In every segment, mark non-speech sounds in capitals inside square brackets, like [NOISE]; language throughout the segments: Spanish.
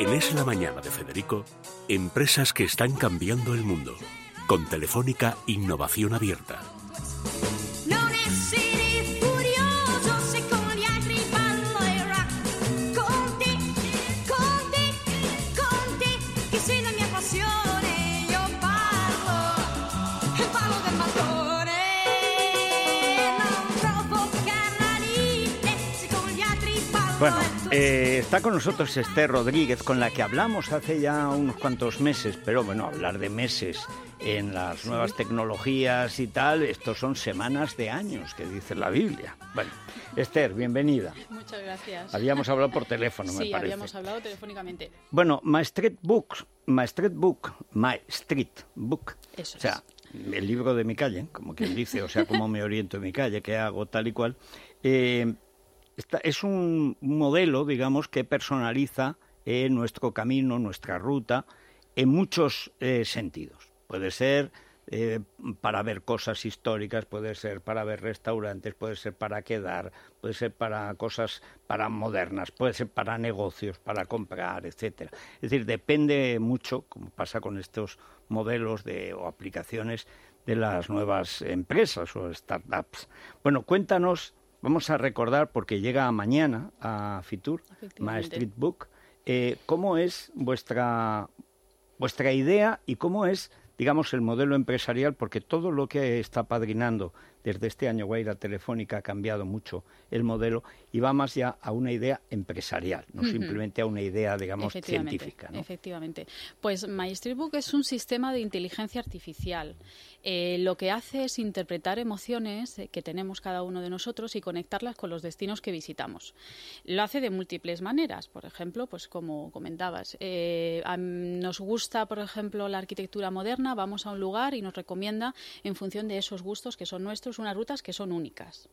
En Es la Mañana de Federico, empresas que están cambiando el mundo. Con Telefónica Innovación Abierta. Bueno, eh, está con nosotros Esther Rodríguez, con la que hablamos hace ya unos cuantos meses, pero bueno, hablar de meses en las nuevas tecnologías y tal, estos son semanas de años, que dice la Biblia. Bueno, Esther, bienvenida. Muchas gracias. Habíamos hablado por teléfono, [LAUGHS] me sí, parece. habíamos hablado telefónicamente. Bueno, My Street Book, My Street Book, My Street Book. Eso o sea, el libro de mi calle, como quien dice, o sea, cómo me oriento en mi calle, qué hago, tal y cual. Eh, es un modelo, digamos, que personaliza eh, nuestro camino, nuestra ruta, en muchos eh, sentidos. Puede ser eh, para ver cosas históricas, puede ser para ver restaurantes, puede ser para quedar, puede ser para cosas para modernas, puede ser para negocios, para comprar, etcétera. Es decir, depende mucho, como pasa con estos modelos de, o aplicaciones de las nuevas empresas o startups. Bueno, cuéntanos, vamos a recordar, porque llega mañana a Fitur. Street Book, eh, cómo es vuestra, vuestra idea y cómo es, digamos, el modelo empresarial, porque todo lo que está padrinando desde este año Guaira Telefónica ha cambiado mucho el modelo y va más ya a una idea empresarial, no simplemente a una idea, digamos, científica. ¿no? efectivamente. Pues My Street Book es un sistema de inteligencia artificial. Eh, lo que hace es interpretar emociones eh, que tenemos cada uno de nosotros y conectarlas con los destinos que visitamos. Lo hace de múltiples maneras. Por ejemplo, pues como comentabas, eh, a- nos gusta, por ejemplo, la arquitectura moderna, vamos a un lugar y nos recomienda, en función de esos gustos que son nuestros, unas rutas que son únicas.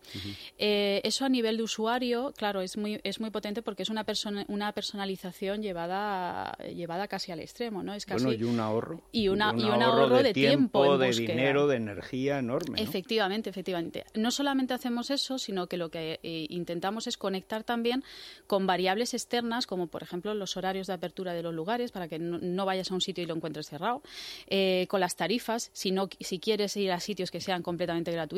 Eh, eso a nivel de usuario, claro, es muy, es muy potente porque es una, persona, una personalización llevada, llevada casi al extremo, ¿no? Es casi... Bueno, y un ahorro. y una- un y un ahorro de tiempo en de búsqueda. dinero, de energía enorme. ¿no? Efectivamente, efectivamente. No solamente hacemos eso, sino que lo que eh, intentamos es conectar también con variables externas, como por ejemplo los horarios de apertura de los lugares, para que no, no vayas a un sitio y lo encuentres cerrado, eh, con las tarifas, si, no, si quieres ir a sitios que sean completamente gratuitos,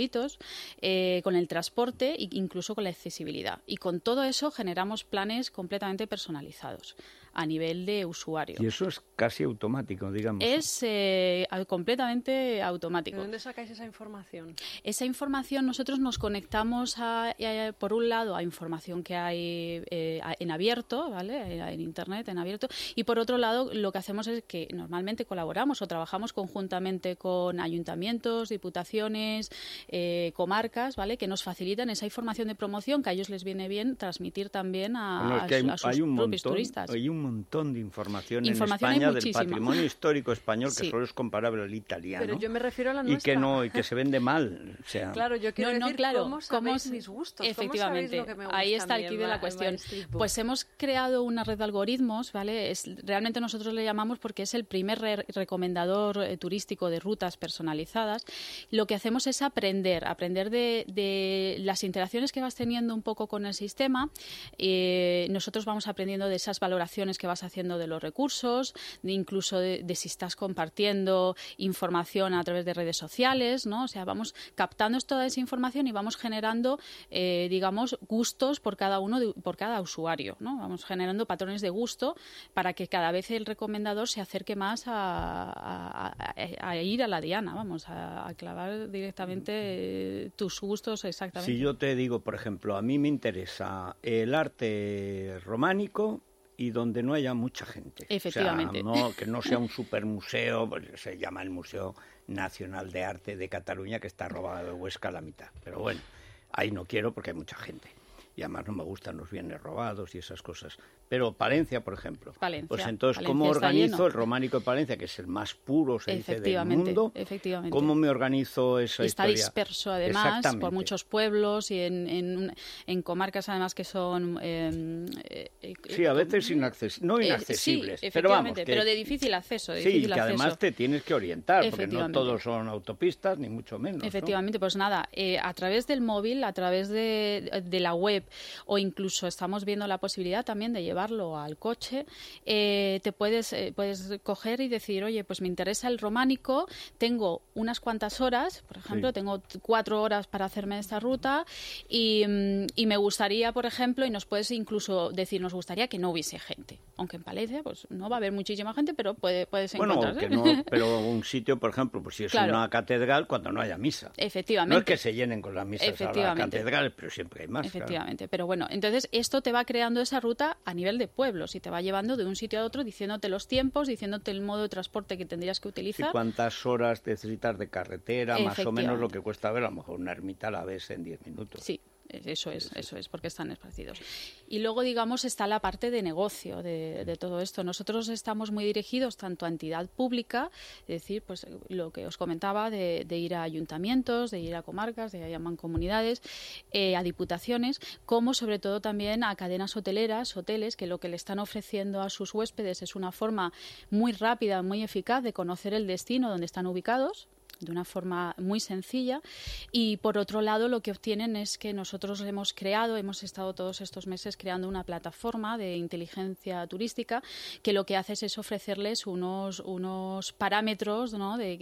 eh, con el transporte e incluso con la accesibilidad. Y con todo eso generamos planes completamente personalizados a nivel de usuario. Y eso es casi automático, digamos. Es eh, completamente ¿De automático. dónde sacáis esa información? Esa información nosotros nos conectamos a, eh, por un lado a información que hay eh, a- en abierto, ¿vale? En internet, en abierto, y por otro lado lo que hacemos es que normalmente colaboramos o trabajamos conjuntamente con ayuntamientos, diputaciones, eh, comarcas, ¿vale? Que nos facilitan esa información de promoción que a ellos les viene bien transmitir también a, Bueno, es a que hay, su- a sus hay un propios montón, turistas. hay un montón de información, Información en España del patrimonio histórico español que Sí. solo es comparable al italiano. Pero yo me refiero a la y que no y que se vende mal, o sea, Claro, yo quiero no, no, decir claro. cómo sabéis mis gustos. ¿Cómo Efectivamente, sabéis lo que me gusta ahí está el quid de la cuestión. Pues hemos creado una red de algoritmos, ¿vale? Es, realmente nosotros le llamamos porque es el primer re- recomendador eh, turístico de rutas personalizadas. Lo que hacemos es aprender, aprender de, de las interacciones que vas teniendo un poco con el sistema. Eh, nosotros vamos aprendiendo de esas valoraciones que vas haciendo de los recursos, incluso de, si estás compartiendo información a través de redes sociales, ¿no? O sea, vamos captando toda esa información y vamos generando, eh, digamos, gustos por cada uno, por cada usuario, ¿no? Vamos generando patrones de gusto para que cada vez el recomendador se acerque más a, ir a la diana, vamos, a, clavar directamente tus gustos exactamente. si yo te digo, por ejemplo, a mí me interesa el arte románico y donde no haya mucha gente. Efectivamente. O sea, no, que no sea un supermuseo, pues, se llama el Museo Nacional de Arte de Cataluña, que está robado de Huesca a la mitad. Pero bueno, ahí no quiero porque hay mucha gente. Y además no me gustan los bienes robados y esas cosas. Pero Palencia, por ejemplo. Palencia, Pues entonces, ¿cómo Palencia organizo lleno. el románico de Palencia, que es el más puro, se dice, del mundo? efectivamente. ¿Cómo me organizo esa está historia? disperso además por muchos pueblos y en, en, en comarcas además que son eh, eh, Sí, a veces no Eh, inaccesibles, sí, pero vamos, efectivamente, que- pero de difícil acceso. De Sí, difícil que además te tienes que orientar, porque no todos son autopistas, ni mucho menos. ¿no? Efectivamente, pues nada, eh, a través del móvil, a través de, de la web o incluso estamos viendo la posibilidad también de llevarlo al coche, eh, te puedes, eh, puedes coger y decir, oye, pues me interesa el románico, tengo unas cuantas horas, por ejemplo, Sí. tengo cuatro horas para hacerme esta ruta y, mm, y me gustaría, por ejemplo, y nos puedes incluso decir, nos gustaría que no hubiese gente, aunque en Palencia pues no va a haber muchísima gente, pero puede, puedes Bueno, que no, [LAUGHS] pero un sitio, por ejemplo, pues si es Claro. una catedral, cuando no haya misa. Efectivamente. No es que se llenen con las misas a la Efectivamente. catedral, pero siempre hay más. claro. Efectivamente, pero bueno, entonces esto te va creando esa ruta a nivel de pueblos y te va llevando de un sitio a otro diciéndote los tiempos, diciéndote el modo de transporte que tendrías que ¿Y utilizar. cuántas horas necesitas de carretera? Más o menos lo que cuesta ver, a lo mejor una ermita a la vez en 10 minutos. Sí, eso es, eso es, porque están esparcidos. Y luego, digamos, está la parte de negocio de, de todo esto. Nosotros estamos muy dirigidos tanto a entidad pública, es decir, pues lo que os comentaba, de, de ir a ayuntamientos, de ir a comarcas, de ir a mancomunidades, eh, a diputaciones, como sobre todo también a cadenas hoteleras, hoteles, que lo que le están ofreciendo a sus huéspedes es una forma muy rápida, muy eficaz de conocer el destino donde están ubicados de una forma muy sencilla y por otro lado lo que obtienen es que nosotros hemos creado, hemos estado todos estos meses creando una plataforma de inteligencia turística que lo que hace es ofrecerles unos, unos parámetros ¿no? de,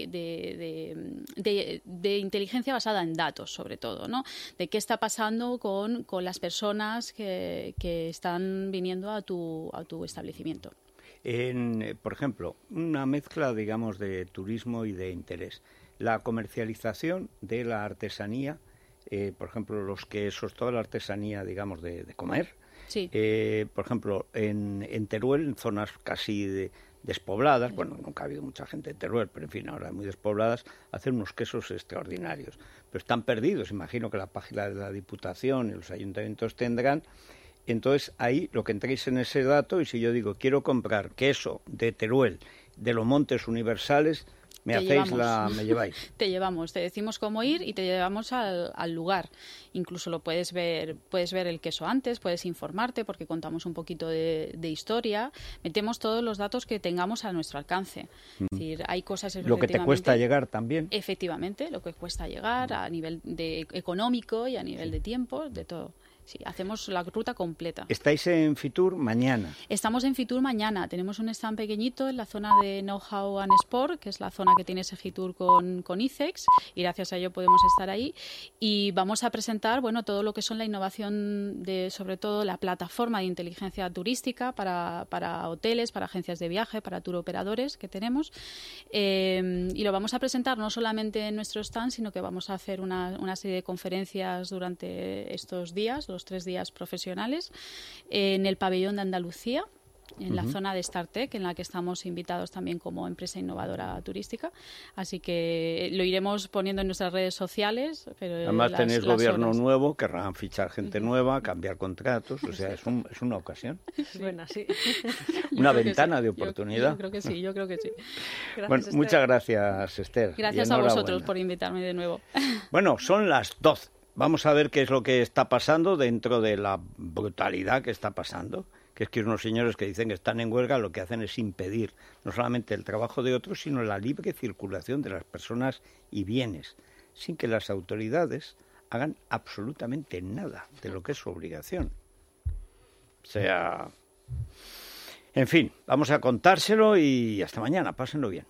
de- de- inteligencia basada en datos sobre todo, ¿no? de qué está pasando con, con las personas que, que están viniendo a tu, a tu establecimiento. En, por ejemplo, una mezcla, digamos, de turismo y de interés. La comercialización de la artesanía, eh, por ejemplo, los quesos, toda la artesanía, digamos, de, de comer. Sí. Eh, por ejemplo, en, en Teruel, en zonas casi de- despobladas, bueno, nunca ha habido mucha gente en Teruel, pero en fin, ahora muy despobladas, hacen unos quesos extraordinarios. Pero están perdidos, imagino que la página de la Diputación y los ayuntamientos tendrán. Entonces, ahí lo que entréis en ese dato, y si yo digo, quiero comprar queso de Teruel, de los Montes Universales, me Te hacéis llevamos. la, me lleváis. [LAUGHS] te llevamos, te decimos cómo ir y te llevamos al, al lugar. Incluso lo puedes ver, puedes ver el queso antes, puedes informarte porque contamos un poquito de, de historia, metemos todos los datos que tengamos a nuestro alcance. Es decir, hay cosas Lo que te cuesta llegar también. Efectivamente, lo que cuesta llegar a nivel de económico y a nivel de tiempo, de todo. Sí, hacemos la ruta completa. Estáis en Fitur mañana. Estamos en Fitur mañana. Tenemos un stand pequeñito en la zona de Know-how and Sport, que es la zona que tiene ese Fitur con, con ICEX, y gracias a ello podemos estar ahí. Y vamos a presentar bueno, todo lo que son la innovación de, sobre todo, la plataforma de inteligencia turística para, para hoteles, para agencias de viaje, para tour operadores que tenemos. Eh, y lo vamos a presentar no solamente en nuestro stand, sino que vamos a hacer una, una serie de conferencias durante estos días, los tres días profesionales, en el pabellón de Andalucía en la zona de StarTech, en la que estamos invitados también como empresa innovadora turística. Así que lo iremos poniendo en nuestras redes sociales. Pero Además las- tenéis las gobierno horas. nuevo, querrán fichar gente nueva, cambiar contratos, o sea, es, un- es una ocasión, Buena, [LAUGHS] sí. [LAUGHS] Yo una creo que ventana sí. de oportunidad. Yo, creo que sí, yo creo que sí. [LAUGHS] Gracias, bueno, Esther. muchas gracias, Esther. Gracias a vosotros por invitarme de nuevo. Bueno, son las 12. Vamos a ver qué es lo que está pasando dentro de la brutalidad que está pasando. Que es que unos señores que dicen que están en huelga lo que hacen es impedir no solamente el trabajo de otros, sino la libre circulación de las personas y bienes, sin que las autoridades hagan absolutamente nada de lo que es su obligación. O sea, en fin, vamos a contárselo y hasta mañana, pásenlo bien.